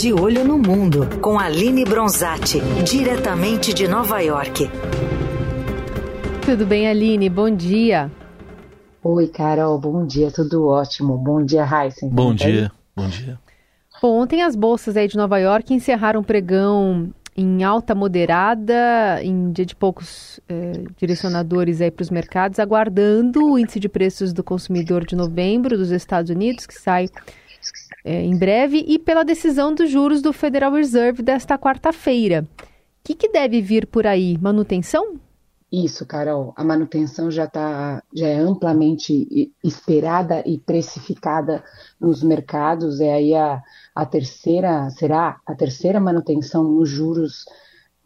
De Olho no Mundo, com Aline Bronzatti, diretamente de Nova York. Tudo bem, Aline? Bom dia. Oi, Carol, bom dia, tudo ótimo. Bom dia, Heisen. Bom dia, bom dia. Bom, ontem as bolsas aí de Nova York encerraram o pregão em alta moderada, em dia de poucos eh, direcionadores aí para os mercados, aguardando o índice de preços do consumidor de novembro dos Estados Unidos, que sai eh, em breve, e pela decisão dos juros do Federal Reserve desta quarta-feira. O que, que deve vir por aí? Manutenção? Isso, Carol. A manutenção já tá, já é amplamente esperada e precificada nos mercados. É aí a, a terceira, será a terceira manutenção nos juros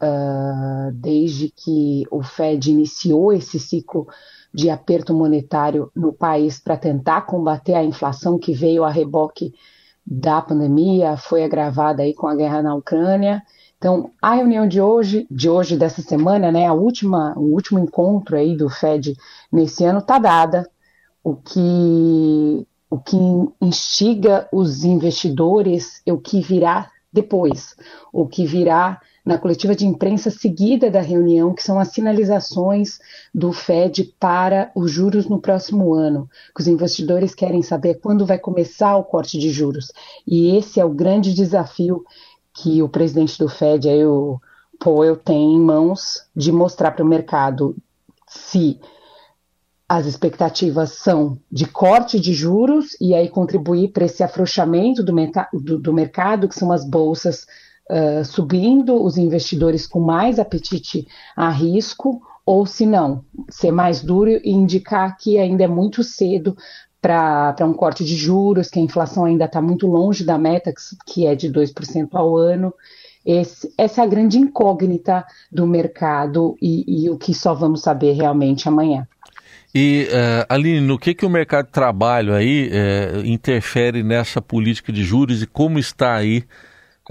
uh, desde que o Fed iniciou esse ciclo de aperto monetário no país para tentar combater a inflação que veio a reboque da pandemia, foi agravada aí com a guerra na Ucrânia. Então, a reunião de hoje, de hoje dessa semana, né, a última, o último encontro aí do Fed nesse ano está dada, o que o que instiga os investidores, o que virá depois, o que virá na coletiva de imprensa seguida da reunião, que são as sinalizações do Fed para os juros no próximo ano, que os investidores querem saber quando vai começar o corte de juros. E esse é o grande desafio que o presidente do Fed, aí, o Powell, tem em mãos de mostrar para o mercado se as expectativas são de corte de juros e aí contribuir para esse afrouxamento do, do, do, mercado, que são as bolsas uh, subindo, os investidores com mais apetite a risco, ou se não, ser mais duro e indicar que ainda é muito cedo para um corte de juros, que a inflação ainda está muito longe da meta, que é de 2% ao ano. Esse, essa é a grande incógnita do mercado e, e, o que só vamos saber realmente amanhã. E, uh, Aline, no que, que o mercado de trabalho aí uh, interfere nessa política de juros e como está aí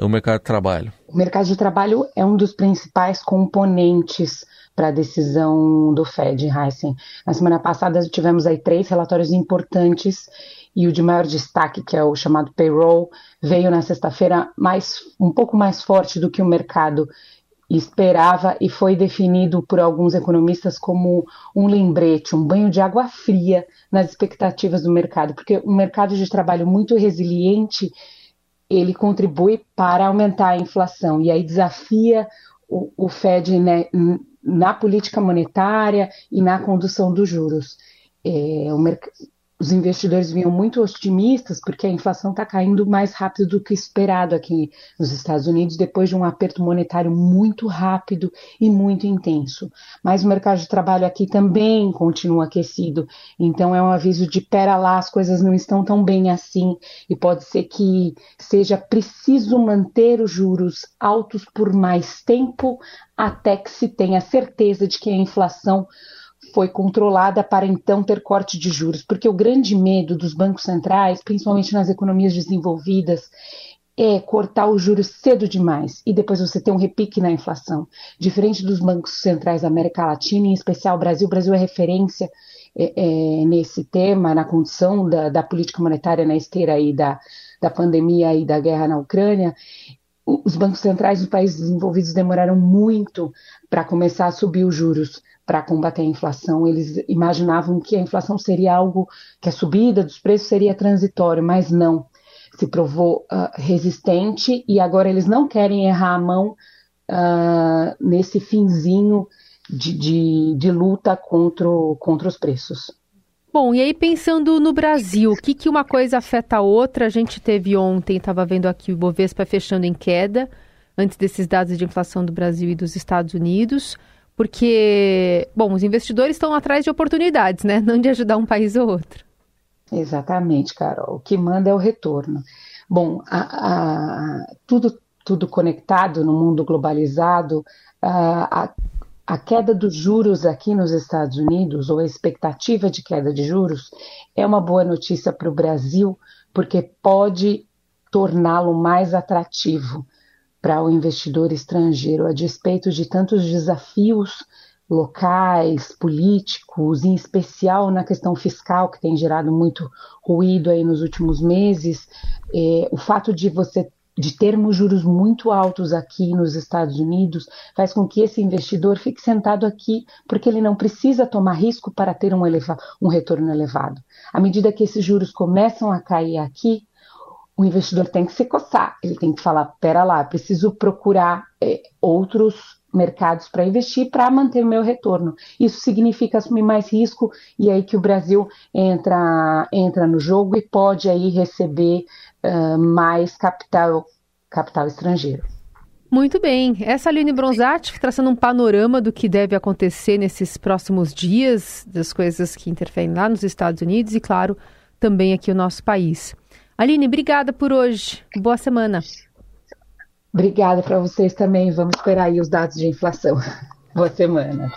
o mercado de trabalho? O mercado de trabalho é um dos principais componentes para a decisão do Fed, Heisen. Na semana passada tivemos aí três relatórios importantes e o de maior destaque, que é o chamado payroll, veio na sexta-feira mais um pouco mais forte do que o mercado esperava e foi definido por alguns economistas como um lembrete, um banho de água fria nas expectativas do mercado, porque um mercado de trabalho muito resiliente ele contribui para aumentar a inflação e aí desafia o, o Fed né, na política monetária e na condução dos juros. É, o, os investidores vinham muito otimistas porque a inflação está caindo mais rápido do que esperado aqui nos Estados Unidos, depois de um aperto monetário muito rápido e muito intenso. Mas o mercado de trabalho aqui também continua aquecido, então é um aviso de pera lá, as coisas não estão tão bem assim, e pode ser que seja preciso manter os juros altos por mais tempo até que se tenha certeza de que a inflação foi controlada para então ter corte de juros, porque o grande medo dos bancos centrais, principalmente nas economias desenvolvidas, é cortar os juros cedo demais e depois você ter um repique na inflação. Diferente dos bancos centrais da América Latina, em especial o Brasil, o Brasil é referência é, é, nesse tema, na condição da, da, política monetária na esteira aí da, da pandemia e da guerra na Ucrânia. Os bancos centrais dos países desenvolvidos demoraram muito para começar a subir os juros para combater a inflação. Eles imaginavam que a inflação seria algo, que a subida dos preços seria transitório, mas não. Se provou uh, resistente e agora eles não querem errar a mão uh, nesse finzinho de, de, de luta contra, contra os preços. Bom, e aí pensando no Brasil, o que, que uma coisa afeta a outra? A gente teve ontem, estava vendo aqui o Bovespa fechando em queda, antes desses dados de inflação do Brasil e dos Estados Unidos porque, bom, os investidores estão atrás de oportunidades, né? Não de ajudar um país ou outro. Exatamente, Carol. O que manda é o retorno. Bom, a, a, tudo, tudo conectado no mundo globalizado, a, a queda dos juros aqui nos Estados Unidos, ou a expectativa de queda de juros, é uma boa notícia para o Brasil, porque pode torná-lo mais atrativo para o investidor estrangeiro, a despeito de tantos desafios locais, políticos, em especial na questão fiscal, que tem gerado muito ruído aí nos últimos meses, é, o fato de você de termos juros muito altos aqui nos Estados Unidos faz com que esse investidor fique sentado aqui porque ele não precisa tomar risco para ter um, eleva um retorno elevado. À medida que esses juros começam a cair aqui, o investidor tem que se coçar, ele tem que falar: pera lá, preciso procurar é, outros mercados para investir para manter o meu retorno. Isso significa assumir mais risco e é aí que o Brasil entra, entra no jogo e pode aí receber uh, mais capital, capital estrangeiro. Muito bem. Essa Aline Bronzatti traçando um panorama do que deve acontecer nesses próximos dias, das coisas que interferem lá nos Estados Unidos e, claro, também aqui o nosso país. Aline, obrigada por hoje. Boa semana. Obrigada para vocês também. Vamos esperar aí os dados de inflação. Boa semana.